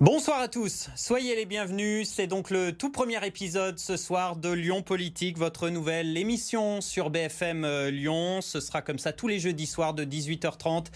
Bonsoir à tous, soyez les bienvenus. C'est donc le tout premier épisode ce soir de Lyon Politique, votre nouvelle émission sur BFM euh, Lyon. Ce sera comme ça tous les jeudis soirs de 18h30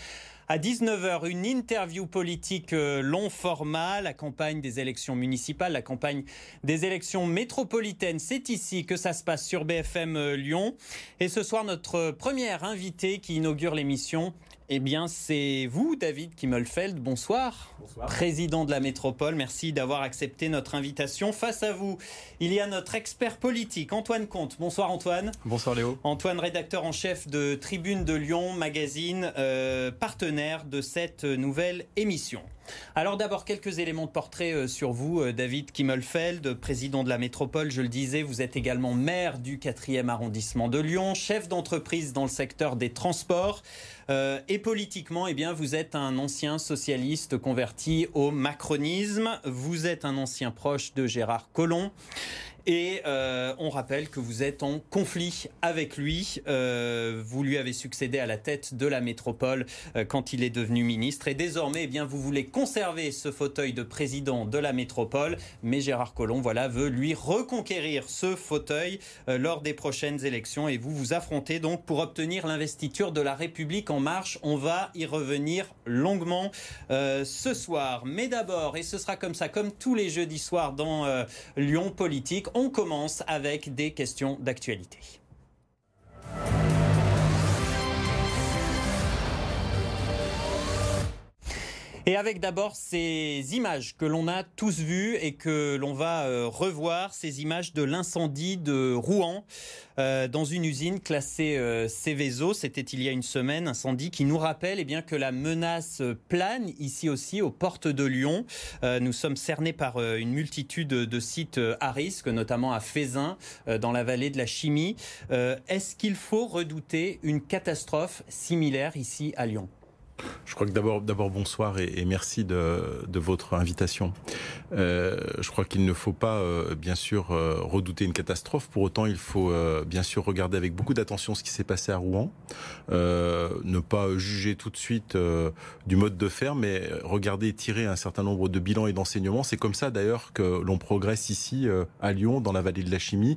à 19h, une interview politique euh, long format, la campagne des élections municipales, la campagne des élections métropolitaines. C'est ici que ça se passe sur BFM euh, Lyon. Et ce soir, notre première invitée qui inaugure l'émission eh bien, c'est vous, David Kimmelfeld. Bonsoir. Bonsoir. Président de la métropole. Merci d'avoir accepté notre invitation. Face à vous, il y a notre expert politique, Antoine Comte. Bonsoir, Antoine. Bonsoir, Léo. Antoine, rédacteur en chef de Tribune de Lyon, magazine, euh, partenaire de cette nouvelle émission. Alors d'abord quelques éléments de portrait euh, sur vous, euh, David Kimmelfeld, président de la métropole. Je le disais, vous êtes également maire du 4e arrondissement de Lyon, chef d'entreprise dans le secteur des transports. Euh, et politiquement, eh bien, vous êtes un ancien socialiste converti au macronisme. Vous êtes un ancien proche de Gérard Collomb. Et euh, on rappelle que vous êtes en conflit avec lui. Euh, vous lui avez succédé à la tête de la métropole euh, quand il est devenu ministre. Et désormais, eh bien, vous voulez conserver ce fauteuil de président de la métropole. Mais Gérard Collomb, voilà, veut lui reconquérir ce fauteuil lors des prochaines élections. Et vous vous affrontez donc pour obtenir l'investiture de la République en marche. On va y revenir longuement ce soir. Mais d'abord, et ce sera comme ça, comme tous les jeudis soirs dans Lyon Politique, on commence avec des questions d'actualité. Et avec d'abord ces images que l'on a tous vues et que l'on va euh, revoir, ces images de l'incendie de Rouen euh, dans une usine classée euh, Céveso. C'était il y a une semaine, incendie qui nous rappelle eh bien, que la menace plane ici aussi aux portes de Lyon. nous sommes cernés par une multitude de sites à risque, notamment à Fézin, dans la vallée de la Chimie. Est-ce qu'il faut redouter une catastrophe similaire ici à Lyon? Je crois que d'abord, bonsoir et, merci de, votre invitation. Euh, je crois qu'il ne faut pas, euh, bien sûr, euh, redouter une catastrophe. Pour autant, il faut, bien sûr, regarder avec beaucoup d'attention ce qui s'est passé à Rouen. ne pas juger tout de suite du mode de faire, mais regarder et tirer un certain nombre de bilans et d'enseignements. C'est comme ça, d'ailleurs, que l'on progresse ici, à Lyon, dans la vallée de la chimie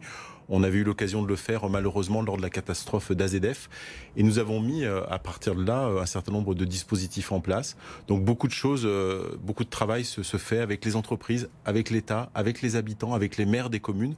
on avait eu l'occasion de le faire malheureusement lors de la catastrophe d'AZF. Et nous avons mis euh, à partir de là euh, un certain nombre de dispositifs en place. Donc beaucoup de choses, euh, beaucoup de travail se, fait avec les entreprises, avec l'État, avec les habitants, avec les maires des communes.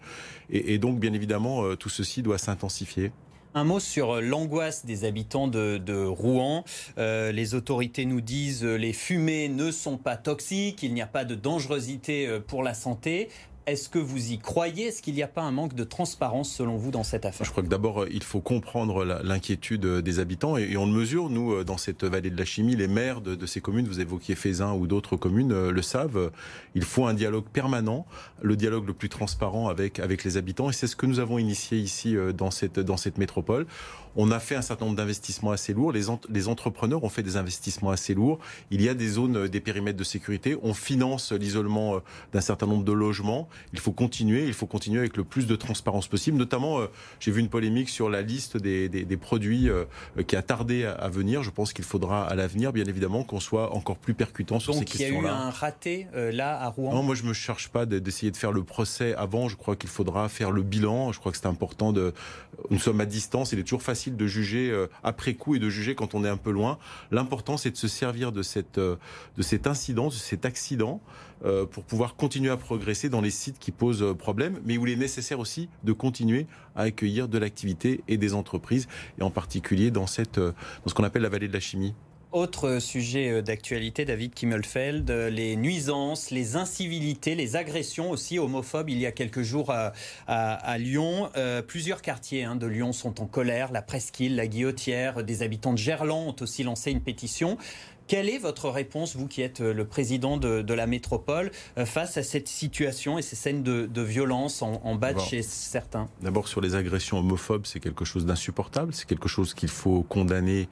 Et, donc bien évidemment, tout ceci doit s'intensifier. Un mot sur l'angoisse des habitants de, Rouen. les autorités nous disent les fumées ne sont pas toxiques, il n'y a pas de dangerosité pour la santé. Est-ce que vous y croyez? Est-ce qu'il n'y a pas un manque de transparence selon vous dans cette affaire? Je crois que d'abord, il faut comprendre l'inquiétude des habitants et, on le mesure, nous, euh, dans cette vallée de la chimie, les maires de, ces communes, vous évoquiez Fézin ou d'autres communes, euh, le savent, il faut un dialogue permanent, le dialogue le plus transparent avec, avec les habitants et c'est ce que nous avons initié ici euh, dans cette, dans cette métropole. On a fait un certain nombre d'investissements assez lourds. Les, entrepreneurs ont fait des investissements assez lourds. Il y a des zones, des périmètres de sécurité. On finance l'isolement d'un certain nombre de logements il faut continuer, il faut continuer avec le plus de transparence possible. Notamment, euh, j'ai vu une polémique sur la liste des, produits euh, qui a tardé à, venir. Je pense qu'il faudra à l'avenir, bien évidemment, qu'on soit encore plus percutant sur ces questions-là. Donc il y a eu un raté euh, là à Rouen Non, moi je me cherche pas d'essayer de faire le procès avant. Je crois qu'il faudra faire le bilan. Je crois que c'est important de. Nous sommes à distance. Il est toujours facile de juger après coup et de juger quand on est un peu loin. L'important, c'est de se servir de cette de cet incident, de cet accident euh, pour pouvoir continuer à progresser dans les sites qui posent euh, problème, mais où il est nécessaire aussi de continuer à accueillir de l'activité et des entreprises, et en particulier dans, cette, euh, dans ce qu'on appelle la vallée de la chimie. Autre sujet d'actualité, David Kimmelfeld, les nuisances, les incivilités, les agressions aussi homophobes. Il y a quelques jours à, à, Lyon, plusieurs quartiers hein, de Lyon sont en colère. La Presqu'île, la Guillotière, des habitants de Gerland ont aussi lancé une pétition. Quelle est votre réponse, vous qui êtes euh, le président de, la métropole, euh, face à cette situation et ces scènes de, violence en, bas de chez certains? D'abord, sur les agressions homophobes, c'est quelque chose d'insupportable, c'est quelque chose qu'il faut condamner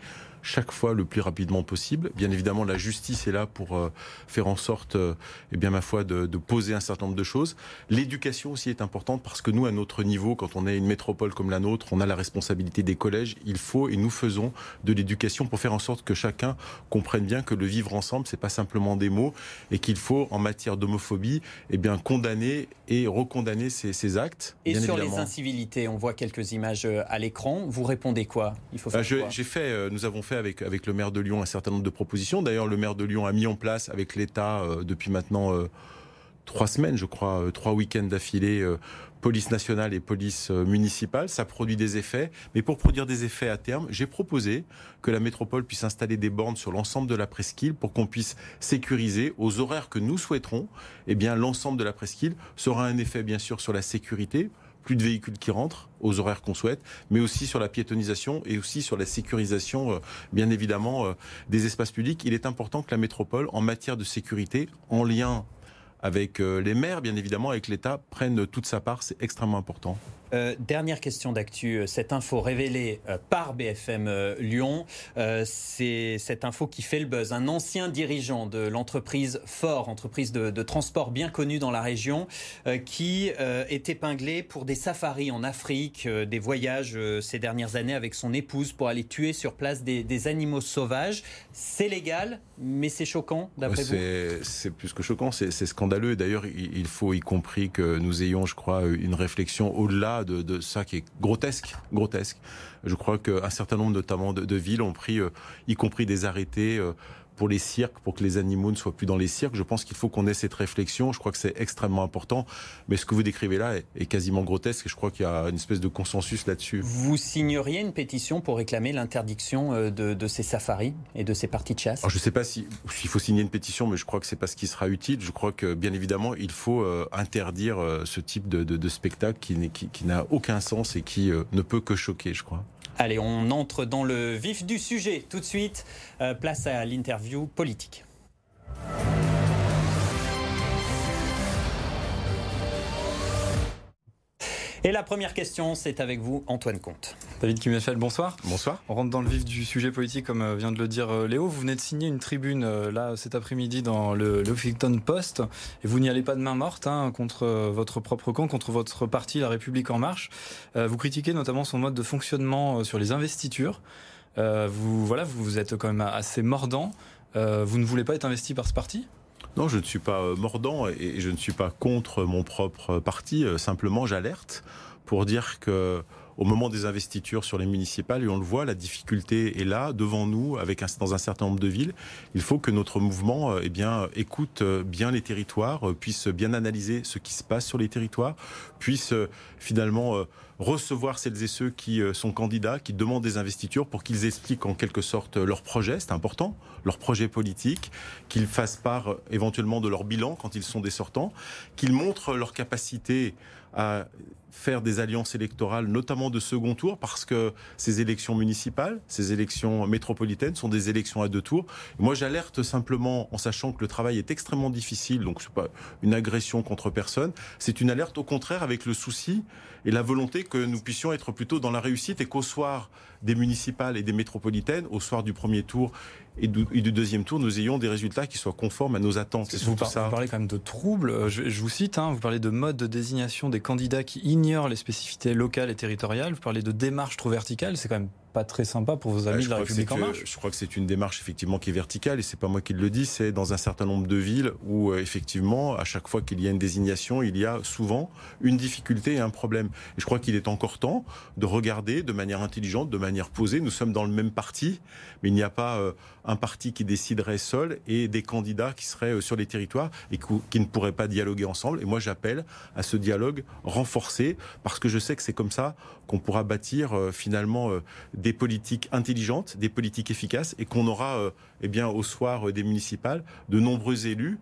chaque fois le plus rapidement possible. Bien évidemment, la justice est là pour euh, faire en sorte, euh, eh bien ma foi, de, poser un certain nombre de choses. L'éducation aussi est importante parce que nous, à notre niveau, quand on est une métropole comme la nôtre, on a la responsabilité des collèges. Il faut et nous faisons de l'éducation pour faire en sorte que chacun comprenne bien que le vivre ensemble, c'est pas simplement des mots et qu'il faut, en matière d'homophobie, eh bien, condamner et recondamner ces, actes. Et sur les incivilités, on voit quelques images euh, à l'écran. Vous répondez quoi? Il faut faire J'ai fait, euh, nous avons fait avec, le maire de Lyon un certain nombre de propositions. D'ailleurs, le maire de Lyon a mis en place avec l'État depuis maintenant trois semaines, je crois, trois week-ends d'affilée police nationale et police euh, municipale. Ça produit des effets. Mais pour produire des effets à terme, j'ai proposé que la métropole puisse installer des bornes sur l'ensemble de la presqu'île pour qu'on puisse sécuriser aux horaires que nous souhaiterons. Eh bien, l'ensemble de la presqu'île sera un effet, bien sûr, sur la sécurité plus de véhicules qui rentrent aux horaires qu'on souhaite, mais aussi sur la piétonisation et aussi sur la sécurisation, euh, bien évidemment, euh, des espaces publics. Il est important que la métropole, en matière de sécurité, en lien avec euh, les maires, bien évidemment, avec l'État, prennent toute sa part. C'est extrêmement important. Euh, dernière question d'actu, euh, cette info révélée par BFM Lyon, c'est cette info qui fait le buzz. Un ancien dirigeant de l'entreprise Fort, entreprise de, transport bien connue dans la région, qui est épinglé pour des safaris en Afrique, des voyages ces dernières années avec son épouse pour aller tuer sur place des animaux sauvages. C'est légal, mais c'est choquant, d'après vous C'est plus que choquant, c'est scandaleux. D'ailleurs, il faut y compris que nous ayons, je crois, une réflexion au-delà de, de, ça qui est grotesque. grotesque. Je crois qu'un certain nombre, notamment de, de villes, ont pris, euh, y compris des arrêtés euh, pour les cirques, pour que les animaux ne soient plus dans les cirques. Je pense qu'il faut qu'on ait cette réflexion. Je crois que c'est extrêmement important. Mais ce que vous décrivez là est, quasiment grotesque et je crois qu'il y a une espèce de consensus là-dessus. Vous signeriez une pétition pour réclamer l'interdiction euh, de, ces safaris et de ces parties de chasse? Je ne sais pas s'il faut signer une pétition, mais je crois que c'est pas ce qui sera utile. Je crois que bien évidemment, il faut euh, interdire euh, ce type de, spectacle qui, qui n'a aucun sens et qui ne peut que choquer, je crois. Allez, on entre dans le vif du sujet tout de suite. Euh, place à l'interview politique. Et la première question, c'est avec vous, Antoine Comte. David Kimmelfeld, bonsoir. Bonsoir. On rentre dans le vif du sujet politique, comme euh, vient de le dire euh, Léo. Vous venez de signer une tribune euh, là cet après-midi dans le, Huffington Post, et vous n'y allez pas de main morte hein, contre votre propre camp, contre votre parti, La République en Marche. vous critiquez notamment son mode de fonctionnement sur les investitures. vous voilà, vous êtes quand même assez mordant. vous ne voulez pas être investi par ce parti? Non, je ne suis pas euh, mordant et je ne suis pas contre mon propre parti. Euh, simplement, j'alerte pour dire que au moment des investitures sur les municipales, et on le voit, la difficulté est là, devant nous, avec un, dans un certain nombre de villes. Il faut que notre mouvement euh, eh bien, écoute bien les territoires, puisse bien analyser ce qui se passe sur les territoires, puisse finalement recevoir celles et ceux qui euh, sont candidats, qui demandent des investitures pour qu'ils expliquent en quelque sorte leur projet, c'est important, leur projet politique, qu'ils fassent part euh, éventuellement de leur bilan quand ils sont des sortants, qu'ils montrent leur capacité à faire des alliances électorales, notamment de second tour, parce que ces élections municipales, ces élections métropolitaines sont des élections à deux tours. Moi, j'alerte simplement en sachant que le travail est extrêmement difficile, donc c'est pas une agression contre personne, c'est une alerte au contraire avec le souci et la volonté que nous puissions être plutôt dans la réussite et qu'au soir des municipales et des métropolitaines, au soir du premier tour et du, deuxième tour, nous ayons des résultats qui soient conformes à nos attentes. Vous, ça. vous parlez quand même de troubles. Euh, je, vous cite, hein, vous parlez de mode de désignation des candidats qui ignorent les spécificités locales et territoriales. Vous parlez de démarche trop verticale. C'est quand même pas très sympa pour vos amis de la République en marche. Je crois que c'est une démarche effectivement qui est verticale et c'est pas moi qui le dis, c'est dans un certain nombre de villes où euh, effectivement à chaque fois qu'il y a une désignation, il y a souvent une difficulté et un problème. Et je crois qu'il est encore temps de regarder de manière intelligente, de manière posée. Nous sommes dans le même parti, mais il n'y a pas euh, un parti qui déciderait seul et des candidats qui seraient euh, sur les territoires et qui ne pourraient pas dialoguer ensemble. Et moi j'appelle à ce dialogue renforcé parce que je sais que c'est comme ça qu'on pourra bâtir finalement des des politiques intelligentes, des politiques efficaces, et qu'on aura, euh, eh bien, au soir des municipales, de nombreux élus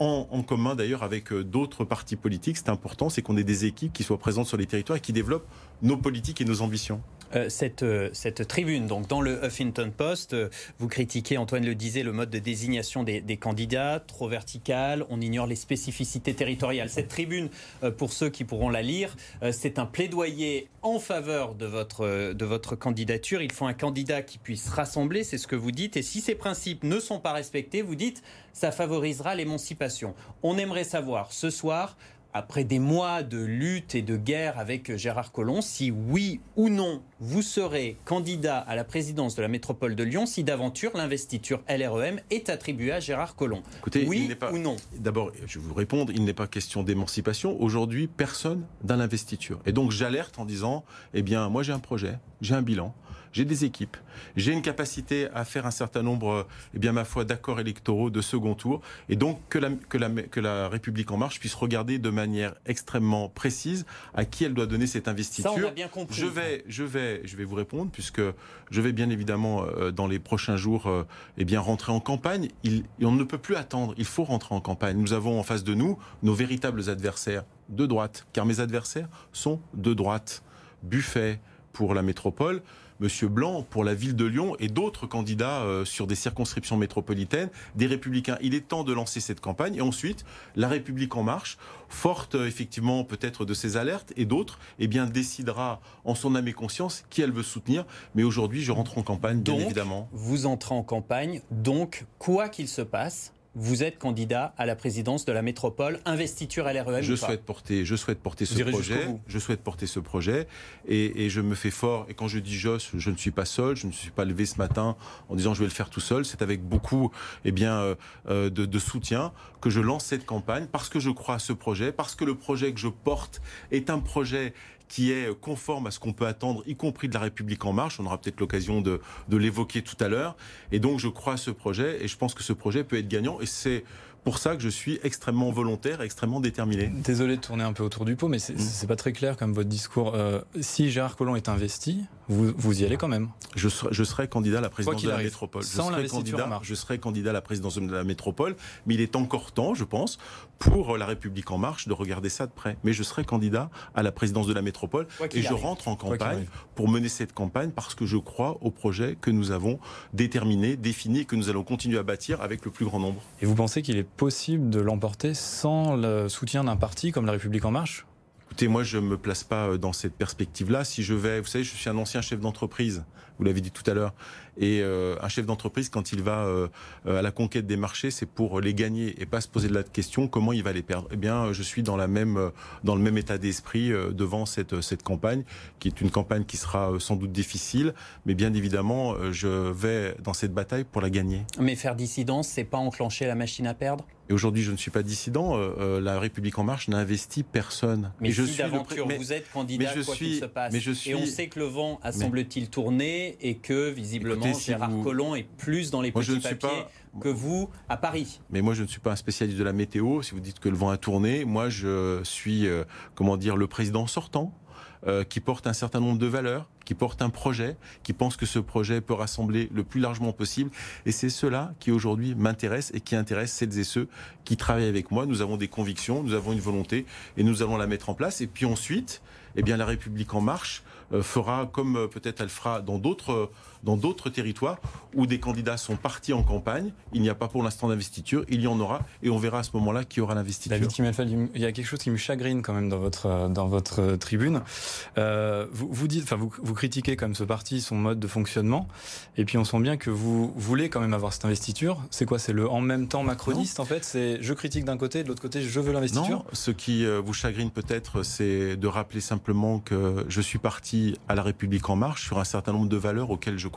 en, en, commun d'ailleurs avec euh, d'autres partis politiques. C'est important, c'est qu'on ait des équipes qui soient présentes sur les territoires et qui développent nos politiques et nos ambitions. Euh, cette, euh, cette tribune, donc dans le Huffington Post, euh, vous critiquez, Antoine le disait, le mode de désignation des, candidats, trop vertical, on ignore les spécificités territoriales. Cette tribune, pour ceux qui pourront la lire, c'est un plaidoyer en faveur de votre, de votre candidature. Il faut un candidat qui puisse rassembler, c'est ce que vous dites, et si ces principes ne sont pas respectés, vous dites, ça favorisera l'émancipation. On aimerait savoir ce soir après des mois de lutte et de guerre avec Gérard Collomb, si oui ou non vous serez candidat à la présidence de la métropole de Lyon, si d'aventure l'investiture LREM est attribuée à Gérard Collomb. Écoutez, oui pas, ou non D'abord, je vais vous répondre, il n'est pas question d'émancipation. Aujourd'hui, personne dans l'investiture. Et donc j'alerte en disant, eh bien, moi j'ai un projet, j'ai un bilan j'ai des équipes, j'ai une capacité à faire un certain nombre, eh bien, ma foi, d'accords électoraux de second tour, et donc que la, que, la, que la République en marche puisse regarder de manière extrêmement précise à qui elle doit donner cette investiture. Ça, on a bien compris. Je vais, je vais, je vais vous répondre puisque je vais bien évidemment euh, dans les prochains jours, euh, eh bien, rentrer en campagne. Il, on ne peut plus attendre. Il faut rentrer en campagne. Nous avons en face de nous nos véritables adversaires de droite, car mes adversaires sont de droite. Buffet pour la métropole, Monsieur Blanc pour la ville de Lyon et d'autres candidats euh, sur des circonscriptions métropolitaines, des républicains. Il est temps de lancer cette campagne et ensuite la République en marche, forte euh, effectivement peut-être de ces alertes et d'autres, eh bien décidera en son âme et conscience qui elle veut soutenir. Mais aujourd'hui, je rentre en campagne, bien évidemment. Vous entrez en campagne, donc quoi qu'il se passe, vous êtes candidat à la présidence de la métropole, investiture à l'REM je souhaite porter, Je souhaite porter ce projet. Je souhaite porter ce projet et, je me fais fort. Et quand je dis je, je ne suis pas seul. Je ne suis pas levé ce matin en disant je vais le faire tout seul. C'est avec beaucoup eh bien, euh, euh, de, de soutien que je lance cette campagne parce que je crois à ce projet, parce que le projet que je porte est un projet qui est conforme à ce qu'on peut attendre, y compris de la République en marche. On aura peut-être l'occasion de, de l'évoquer tout à l'heure. Et donc, je crois à ce projet et je pense que ce projet peut être gagnant. Et c'est pour ça que je suis extrêmement volontaire, extrêmement déterminé. Désolé de tourner un peu autour du pot, mais c'est n'est mm. pas très clair comme votre discours. Euh, si Gérard Collomb est investi, vous, vous y allez quand même je serai, je serai candidat à la présidence de la métropole. Sans je, serai candidat, je serai candidat à la présidence de la métropole, mais il est encore temps, je pense, pour La République En Marche de regarder ça de près. Mais je serai candidat à la présidence de la métropole et je rentre en campagne pour mener cette campagne parce que je crois au projet que nous avons déterminé, défini et que nous allons continuer à bâtir avec le plus grand nombre. Et vous pensez qu'il est possible de l'emporter sans le soutien d'un parti comme La République En Marche? Écoutez, moi, je ne me place pas euh, dans cette perspective-là. Si je vais, vous savez, je suis un ancien chef d'entreprise, vous l'avez dit tout à l'heure, et euh, un chef d'entreprise, quand il va euh, à la conquête des marchés, c'est pour les gagner et pas se poser de la question comment il va les perdre. Eh bien, je suis dans la même, dans le même état d'esprit devant cette cette campagne, qui est une campagne qui sera sans doute difficile, mais bien évidemment, je vais dans cette bataille pour la gagner. Mais faire dissidence, c'est pas enclencher la machine à perdre? Et aujourd'hui, je ne suis pas dissident. Euh, euh, la République en marche n'a investi personne. Mais je si d'aventure vous êtes candidat, quoi qu'il se passe, mais je suis... et on sait que le vent a semble-t-il tourné et que visiblement Gérard Collomb est plus dans les petits papiers que vous à Paris. Mais moi, je ne suis pas un spécialiste de la météo. Si vous dites que le vent a tourné, moi, je suis, euh, comment dire, le président sortant. qui porte un certain nombre de valeurs, qui porte un projet, qui pense que ce projet peut rassembler le plus largement possible. Et c'est cela qui aujourd'hui m'intéresse et qui intéresse celles et ceux qui travaillent avec moi. Nous avons des convictions, nous avons une volonté et nous allons la mettre en place. Et puis ensuite, eh bien, la République en marche euh, fera comme euh, peut-être elle fera dans d'autres dans d'autres territoires où des candidats sont partis en campagne. Il n'y a pas pour l'instant d'investiture, il y en aura et on verra à ce moment-là qui aura l'investiture. il y a quelque chose qui me chagrine quand même dans votre euh, dans votre tribune. vous, vous dites, enfin vous, vous critiquez comme ce parti son mode de fonctionnement et puis on sent bien que vous voulez quand même avoir cette investiture. C'est quoi? C'est le en même temps macroniste en fait? C'est je critique d'un côté, de l'autre côté je veux l'investiture? Non, ce qui vous chagrine peut-être, c'est de rappeler simplement que je suis parti à La République en marche sur un certain nombre de valeurs auxquelles je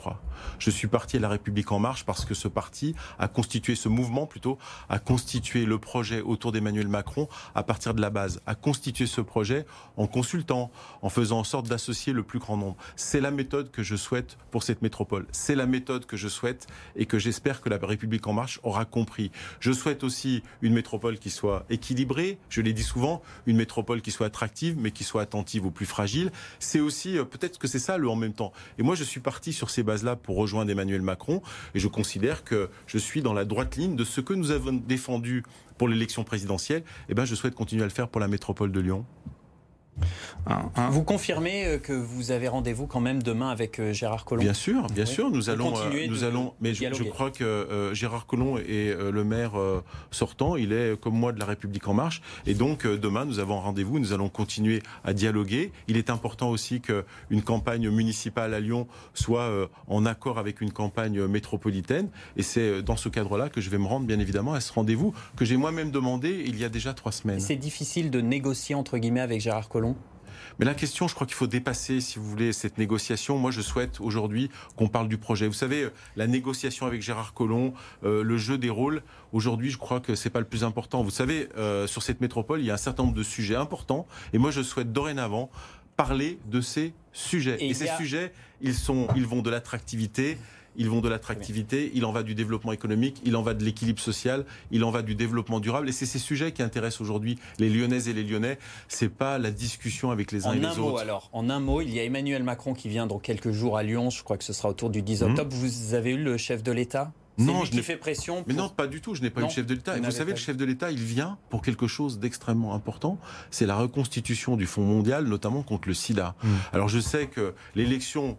Je suis parti à La République en marche parce que ce parti a constitué, ce mouvement plutôt, a constitué le projet autour d'Emmanuel Macron à partir de la base, a constitué ce projet en consultant, en faisant en sorte d'associer le plus grand nombre. C'est la méthode que je souhaite pour cette métropole. C'est la méthode que je souhaite et que j'espère que la République en marche aura compris. Je souhaite aussi une métropole qui soit équilibrée, je l'ai dit souvent, une métropole qui soit attractive mais qui soit attentive aux plus fragiles. C'est aussi euh, peut-être que c'est ça le en même temps. Et moi, je suis parti sur ces bases-là pour rejoindre Emmanuel Macron, et je considère que je suis dans la droite ligne de ce que nous avons défendu pour l'élection présidentielle. Et eh ben, je souhaite continuer à le faire pour la métropole de Lyon. Vous confirmez euh, que vous avez rendez-vous quand même demain avec euh, Gérard Collomb Bien sûr, bien sûr, nous allons, euh, nous allons. Mais je, crois que Gérard Collomb est le maire sortant. Il est comme moi de la République en marche, et donc demain nous avons rendez-vous. Nous allons continuer à dialoguer. Il est important aussi qu'une campagne municipale à Lyon soit en accord avec une campagne métropolitaine, et c'est dans ce cadre-là que je vais me rendre bien évidemment à ce rendez-vous que j'ai moi-même demandé il y a déjà trois semaines. C'est difficile de négocier entre guillemets avec Gérard Collomb. Mais la question, je crois qu'il faut dépasser, si vous voulez, cette négociation. Moi, je souhaite aujourd'hui qu'on parle du projet. Vous savez, la négociation avec Gérard Collomb, euh, le jeu des rôles, aujourd'hui, je crois que c'est pas le plus important. Vous savez, euh, sur cette métropole, il y a un certain nombre de sujets importants. Et moi, je souhaite dorénavant parler de ces sujets. Et, ces sujets, ils, sont, ils vont de l'attractivité ils vont de l'attractivité, il en va du développement économique, il en va de l'équilibre social, il en va du développement durable. Et c'est ces sujets qui intéressent aujourd'hui les Lyonnaises et les Lyonnais. C'est pas la discussion avec les uns et les un mot, Alors, en un mot, il y a Emmanuel Macron qui vient dans quelques jours à Lyon. Je crois que ce sera autour du 10 mhm. octobre. Vous avez eu le chef de l'État? Non, je n'ai fait pression. Mais non, pas du tout. Je n'ai pas eu le chef de l'État. Et vous savez, le chef de l'État, il vient pour quelque chose d'extrêmement important. C'est la reconstitution du Fonds mondial, notamment contre le SIDA. Mhm. Alors, je sais que l'élection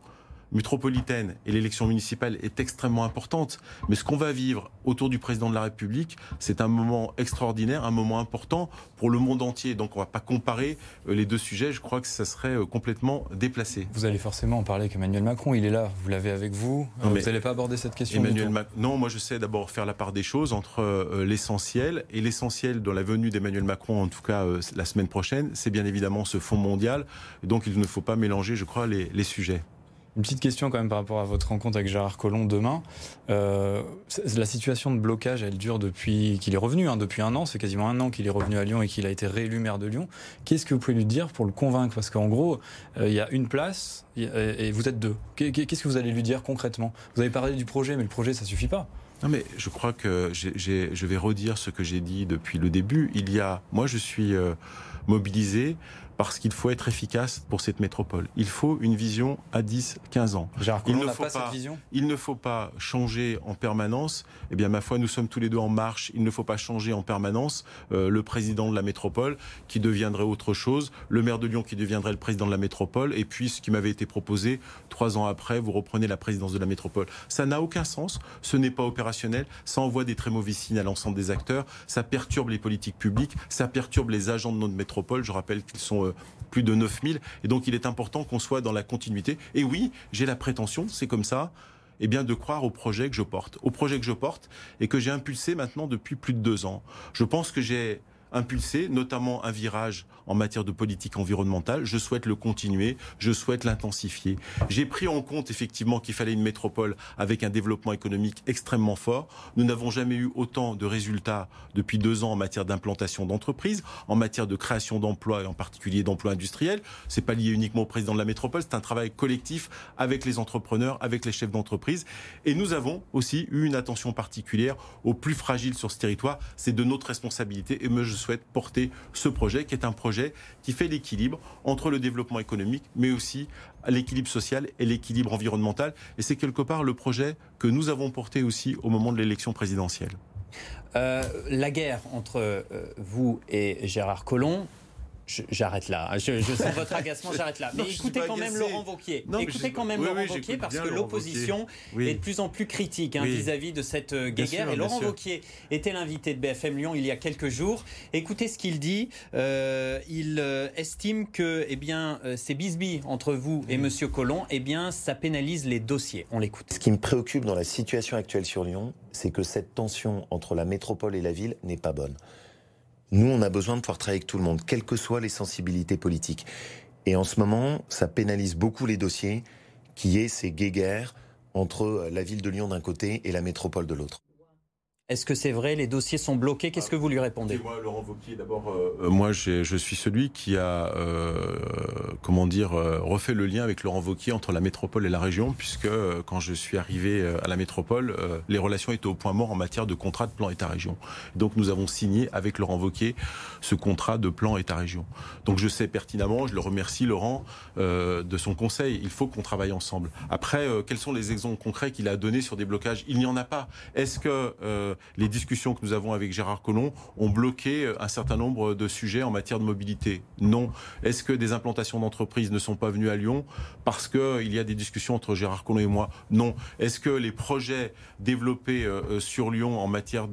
métropolitaine et l'élection municipale est extrêmement importante. Mais ce qu'on va vivre autour du président de la République, c'est un moment extraordinaire, un moment important pour le monde entier. Donc on ne va pas comparer euh, les deux sujets. Je crois que ça serait euh, complètement déplacé. Vous allez forcément en parler avec Emmanuel Macron. Il est là. Vous l'avez avec vous. Euh, vous n'allez pas aborder cette question Emmanuel Non, moi je sais d'abord faire la part des choses entre l'essentiel et l'essentiel dans la venue d'Emmanuel Macron, en tout cas la semaine prochaine, c'est bien évidemment ce fonds mondial. Donc il ne faut pas mélanger, je crois, les, les sujets. Une petite question quand même par rapport à votre rencontre avec Gérard Collomb demain. Euh, la situation de blocage, elle dure depuis qu'il est revenu, hein, depuis un an. C'est quasiment un an qu'il est revenu à Lyon et qu'il a été réélu maire de Lyon. Qu'est-ce que vous pouvez lui dire pour le convaincre? Parce qu'en gros, euh, il y a une place et vous êtes deux. Qu'est-ce que vous allez lui dire concrètement? Vous avez parlé du projet, mais le projet, ça suffit pas. Non mais je crois que je vais redire ce que j'ai dit depuis le début. Il y a, moi je suis euh, mobilisé parce qu'il faut être efficace pour cette métropole. Il faut une vision à 10, 15 ans. il ne, faut pas, il ne faut pas changer en permanence. Eh bien, ma foi, nous sommes tous les deux en marche. Il ne faut pas changer en permanence euh, le président de la métropole qui deviendrait autre chose, le maire de Lyon qui deviendrait le président de la métropole, et puis ce qui m'avait été proposé, trois ans après, vous reprenez la présidence de la métropole. Ça n'a aucun sens, ce n'est pas opérationnel, ça envoie des très mauvais signes à l'ensemble des acteurs, ça perturbe les politiques publiques, ça perturbe les agents de notre métropole. Je rappelle qu'ils sont euh, plus de 9000. Et donc il est important qu'on soit dans la continuité. Et oui, j'ai la prétention, c'est comme ça, eh bien, de croire au projet que je porte. Au projet que je porte et que j'ai impulsé maintenant depuis plus de deux ans. Je pense que j'ai impulsé, notamment un virage en matière de politique environnementale. Je souhaite le continuer, je souhaite l'intensifier. J'ai pris en compte effectivement qu'il fallait une métropole avec un développement économique extrêmement fort. Nous n'avons jamais eu autant de résultats depuis deux ans en matière d'implantation d'entreprises, en matière de création d'emplois et en particulier d'emplois industriels. C'est pas lié uniquement au président de la métropole, c'est un travail collectif avec les entrepreneurs, avec les chefs d'entreprise. Et nous avons aussi eu une attention particulière aux plus fragiles sur ce territoire. C'est de notre responsabilité et je souhaite porter ce projet qui est un projet qui fait l'équilibre entre le développement économique, mais aussi l'équilibre social et l'équilibre environnemental. Et c'est quelque part le projet que nous avons porté aussi au moment de l'élection présidentielle. Euh, la guerre entre euh, vous et Gérard Collomb, J'arrête là. Je, sens votre agacement, j'arrête là. Mais écoutez quand même Laurent Vauquier. écoutez quand même Laurent Vauquier parce que l'opposition est de plus en plus critique hein, vis-à-vis de cette euh, guerre. Et Laurent Vauquier était l'invité de BFM Lyon il y a quelques jours. Écoutez ce qu'il dit. Euh, il euh, estime que eh bien, ces bisbilles entre vous et Monsieur Collomb, eh bien, ça pénalise les dossiers. On l'écoute. Ce qui me préoccupe dans la situation actuelle sur Lyon, c'est que cette tension entre la métropole et la ville n'est pas bonne. Nous, on a besoin de pouvoir travailler avec tout le monde, quelles que soient les sensibilités politiques. Et en ce moment, ça pénalise beaucoup les dossiers, qui est ces guéguerres entre la ville de Lyon d'un côté et la métropole de l'autre. Est-ce que c'est vrai? Les dossiers sont bloqués? Qu'est-ce que vous lui répondez? Moi, Laurent Wauquiez, d'abord, euh, euh, moi, je suis celui qui a, euh, comment dire, refait le lien avec Laurent Wauquiez entre la métropole et la région, puisque quand je suis arrivé à la métropole, les relations étaient au point mort en matière de contrat de plan État-région. Donc, nous avons signé avec Laurent Wauquiez ce contrat de plan État-région. Donc, je sais pertinemment, je le remercie, Laurent, de son conseil. Il faut qu'on travaille ensemble. Après, quels sont les exemples concrets qu'il a donnés sur des blocages? Il n'y en a pas. Est-ce que les discussions que nous avons avec Gérard Collomb ont bloqué un certain nombre de sujets en matière de mobilité Non. Est-ce que des implantations d'entreprises ne sont pas venues à Lyon parce qu'il y a des discussions entre Gérard Collomb et moi? Non. Est-ce que les projets développés sur Lyon en matière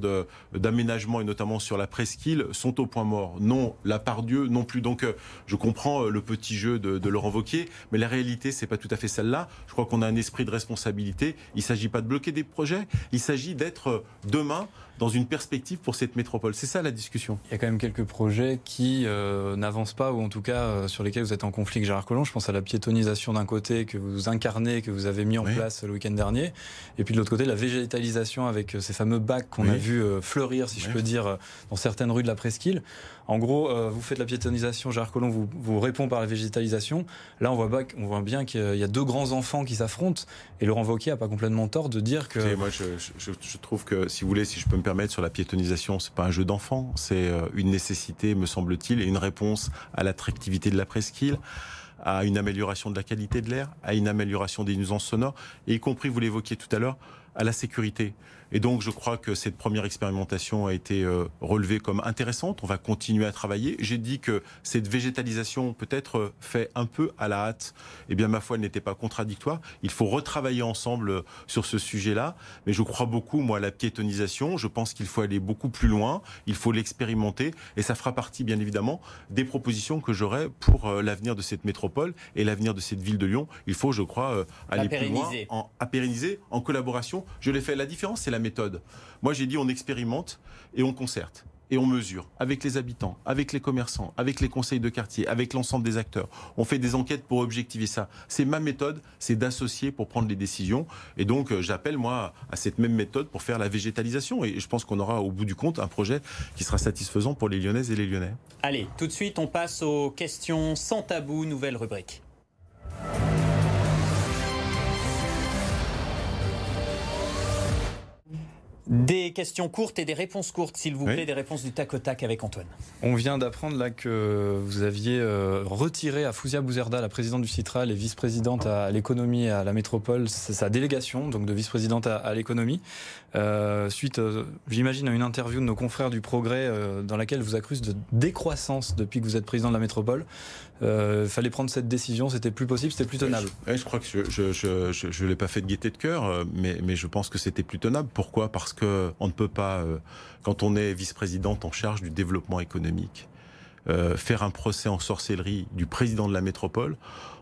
d'aménagement et notamment sur la presqu'île sont au point mort? Non. La part Dieu non plus. Donc je comprends le petit jeu de, de Laurent Wauquiez, mais la réalité, c'est pas tout à fait celle-là. Je crois qu'on a un esprit de responsabilité. Il ne s'agit pas de bloquer des projets, il s'agit d'être euh, demain dans une perspective pour cette métropole. C'est ça la discussion. Il y a quand même quelques projets qui euh, n'avancent pas, ou en tout cas euh, sur lesquels vous êtes en conflit avec Gérard Collomb. Je pense à la piétonisation d'un côté que vous incarnez, que vous avez mis en place le week-end dernier, et puis de l'autre côté la végétalisation avec ces fameux bacs qu'on a vu fleurir, si je peux dire, dans certaines rues de la presqu'île. En gros, vous faites la piétonisation, Gérard Collomb vous, vous répond par la végétalisation. Là, on voit, on voit bien qu'il y a deux grands enfants qui s'affrontent, et Laurent Wauquiez n'a pas complètement tort de dire que... moi, je, je, trouve que, si vous voulez, si je peux me permettre, sur la piétonisation, c'est pas un jeu d'enfant, c'est euh, une nécessité, me semble-t-il, et une réponse à l'attractivité de la presqu'île à une amélioration de la qualité de l'air, à une amélioration des nuisances sonores, et y compris, vous l'évoquiez tout à l'heure, à la sécurité. Et donc, je crois que cette première expérimentation a été euh, relevée comme intéressante. On va continuer à travailler. J'ai dit que cette végétalisation peut-être euh, fait un peu à la hâte. Eh bien, ma foi, elle n'était pas contradictoire. Il faut retravailler ensemble euh, sur ce sujet-là. Mais je crois beaucoup, moi, à la piétonisation. Je pense qu'il faut aller beaucoup plus loin. Il faut l'expérimenter. Et ça fera partie, bien évidemment, des propositions que j'aurai pour l'avenir de cette métropole et l'avenir de cette ville de Lyon. Il faut, je crois, aller plus loin, en, à pérenniser, en collaboration. Je l'ai fait. La différence, c'est la méthode. Moi, j'ai dit on expérimente et on concerte et on mesure avec les habitants, avec les commerçants, avec les conseils de quartier, avec l'ensemble des acteurs. On fait des enquêtes pour objectiver ça. C'est ma méthode, c'est d'associer pour prendre les décisions. Et donc, euh, j'appelle moi à cette même méthode pour faire la végétalisation. Et je pense qu'on aura au bout du compte un projet qui sera satisfaisant pour les Lyonnaises et les Lyonnais. Allez, tout de suite, on passe aux questions sans tabou, nouvelle rubrique. Des questions courtes et des réponses courtes, s'il vous plaît, des réponses du tac au tac avec Antoine. On vient d'apprendre là que vous aviez euh, retiré à Fouzia Bouzerda, la présidente du Citral et vice-présidente à l'économie et à la métropole, sa délégation, donc de vice-présidente à, l'économie, euh, suite, euh, j'imagine, à une interview de nos confrères du Progrès dans laquelle vous accuse de décroissance depuis que vous êtes président de la métropole. Il fallait prendre cette décision, c'était plus possible, c'était plus tenable. je, crois que je ne l'ai pas fait de gaieté de cœur, mais, mais je pense que c'était plus tenable. Pourquoi? Parce parce qu'on ne peut pas, euh, quand on est vice-présidente en charge du développement économique, euh, faire un procès en sorcellerie du président de la métropole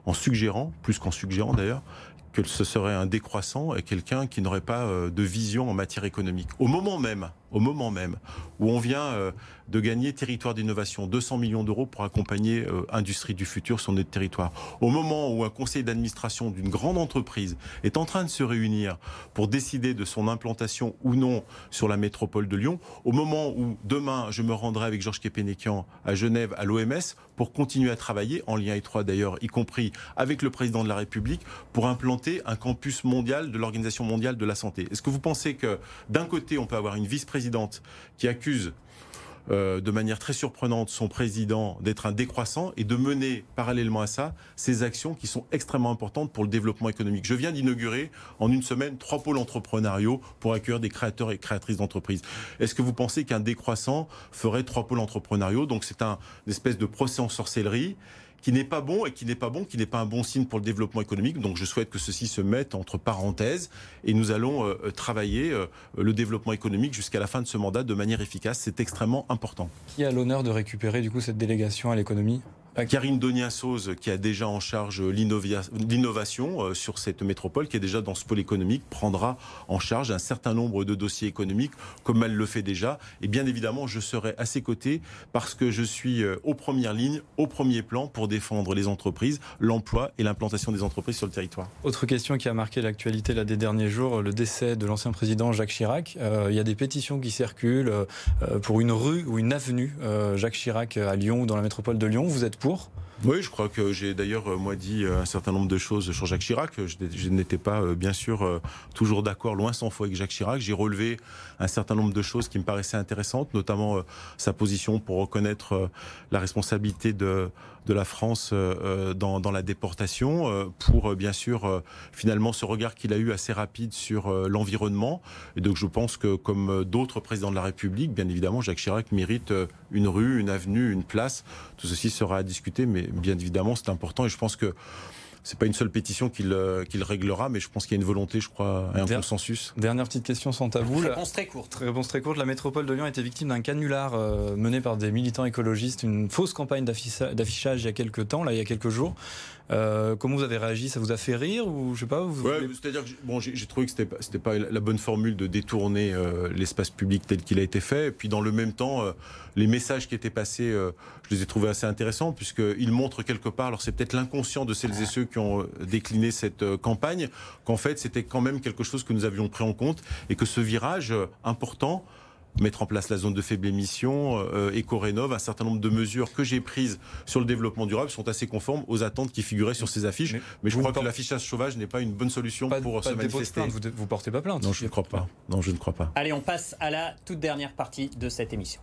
en suggérant, plus qu'en suggérant d'ailleurs, que ce serait un décroissant et quelqu'un qui n'aurait pas euh, de vision en matière économique. Au moment même, au moment même où on vient de gagner territoire d'innovation, 200 millions d'euros pour accompagner euh, Industrie du futur sur notre territoire. Au moment où un conseil d'administration d'une grande entreprise est en train de se réunir pour décider de son implantation ou non sur la métropole de Lyon, au moment où demain je me rendrai avec Georges Kepenekian à Genève à l'OMS pour continuer à travailler en lien étroit d'ailleurs, y compris avec le président de la République, pour implanter un campus mondial de l'Organisation mondiale de la santé. Est-ce que vous pensez que d'un côté on peut avoir une vice-présidente qui accuse euh, de manière très surprenante son président d'être un décroissant et de mener parallèlement à ça ces actions qui sont extrêmement importantes pour le développement économique. Je viens d'inaugurer en une semaine trois pôles entrepreneuriaux pour accueillir des créateurs et créatrices d'entreprises. Est-ce que vous pensez qu'un décroissant ferait trois pôles entrepreneuriaux? Donc c'est un une espèce de procès en sorcellerie qui n'est pas bon et qui n'est pas bon, qui n'est pas un bon signe pour le développement économique. Donc je souhaite que ceci se mette entre parenthèses et nous allons euh, euh, travailler euh, le développement économique jusqu'à la fin de ce mandat de manière efficace. C'est extrêmement important. Qui a l'honneur de récupérer du coup cette délégation à l'économie? Karine Donia-Sauze, qui a déjà en charge l'innovation euh, sur cette métropole, qui est déjà dans ce pôle économique, prendra en charge un certain nombre de dossiers économiques, comme elle le fait déjà. Et bien évidemment, je serai à ses côtés parce que je suis euh, aux premières lignes, au premier plan, pour défendre les entreprises, l'emploi et l'implantation des entreprises sur le territoire. Autre question qui a marqué l'actualité des derniers jours, le décès de l'ancien président Jacques Chirac. Euh, il y a des pétitions qui circulent pour une rue ou une avenue Jacques Chirac à Lyon ou dans la métropole de Lyon. Vous êtes pour Oui, je crois que j'ai d'ailleurs, moi, dit un certain nombre de choses sur Jacques Chirac. Je, n'étais pas, bien sûr, toujours d'accord, loin sans fois avec Jacques Chirac. J'ai relevé un certain nombre de choses qui me paraissaient intéressantes, notamment sa position pour reconnaître la responsabilité de, la France dans, dans la déportation, pour, bien sûr, finalement, ce regard qu'il a eu assez rapide sur l'environnement. Et donc, je pense que, comme d'autres présidents de la République, bien évidemment, Jacques Chirac mérite une rue, une avenue, une place. Tout ceci sera à discuter, mais bien évidemment, c'est important et je pense que c'est pas une seule pétition qu'il euh, réglera, mais je pense qu'il y a une volonté, je crois, et un consensus. Dernière petite question sans tabou. Réponse très courte. Réponse très courte. La métropole de Lyon a été victime d'un canular euh, mené par des militants écologistes, une fausse campagne d'affichage il y a quelques temps, là, il y a quelques jours. Euh, comment vous avez réagi? Ça vous a fait rire ou je sais pas vous c'est-à-dire que bon, j'ai trouvé que c'était pas, pas la bonne formule de détourner l'espace public tel qu'il a été fait. Et puis dans le même temps, les messages qui étaient passés, je les ai trouvés assez intéressants puisqu'ils montrent quelque part, alors c'est peut-être l'inconscient de celles et ceux qui ont euh, décliné cette euh, campagne, qu'en fait c'était quand même quelque chose que nous avions pris en compte et que ce virage euh, important mettre en place la zone de faible émission, euh, éco-rénov, un certain nombre de mesures que j'ai prises sur le développement durable sont assez conformes aux attentes qui figuraient sur ces affiches. Mais, je crois que l'affichage sauvage n'est pas une bonne solution pour se manifester. vous, vous portez pas plainte Non, je ne crois pas. Non, je ne crois pas. Allez, on passe à la toute dernière partie de cette émission.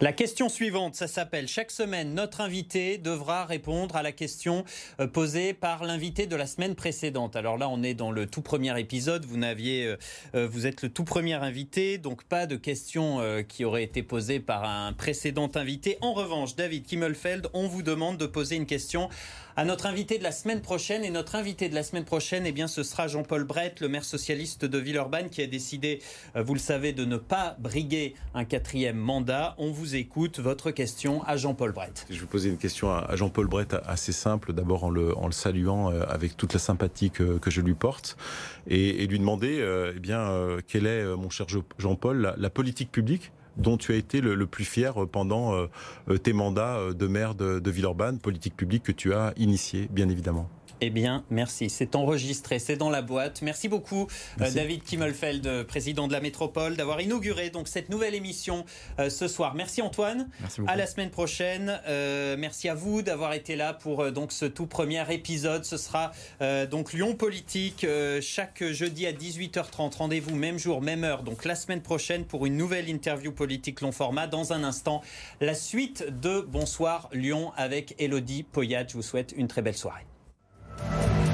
La question suivante, ça s'appelle chaque semaine, notre invité devra répondre à la question euh, posée par l'invité de la semaine précédente. Alors là, on est dans le tout premier épisode. Vous n'aviez, euh, euh, vous êtes le tout premier invité, donc pas de questions qui auraient été posées par un précédent invité. En revanche, David Kimmelfeld, on vous demande de poser une question à notre invité de la semaine prochaine. Et notre invité de la semaine prochaine, eh bien, ce sera Jean-Paul Brett, le maire socialiste de Villeurbanne, qui a décidé, vous le savez, de ne pas briguer un quatrième mandat. On vous écoute. Votre question à Jean-Paul Brett. Je vais poser une question à Jean-Paul Brett assez simple. D'abord en le, saluant euh, avec toute la sympathie que, je lui porte et, lui demander, euh, eh bien, quelle est, mon cher Jean-Paul, la politique publique dont tu as été le, plus fier pendant euh, tes mandats euh, de maire de, de Villeurbanne, politique publique que tu as initiée, bien évidemment. Eh bien, merci. C'est enregistré, c'est dans la boîte. Merci beaucoup, euh, David Kimmelfeld, président de la métropole, d'avoir inauguré donc cette nouvelle émission euh, ce soir. Merci Antoine. Merci À la semaine prochaine. Euh, merci à vous d'avoir été là pour donc ce tout premier épisode. Ce sera donc Lyon Politique chaque jeudi à 18h30. Rendez-vous même jour, même heure. Donc la semaine prochaine pour une nouvelle interview politique long format. Dans un instant, la suite de Bonsoir Lyon avec Elodie Poyat. Je vous souhaite une très belle soirée. Thank you.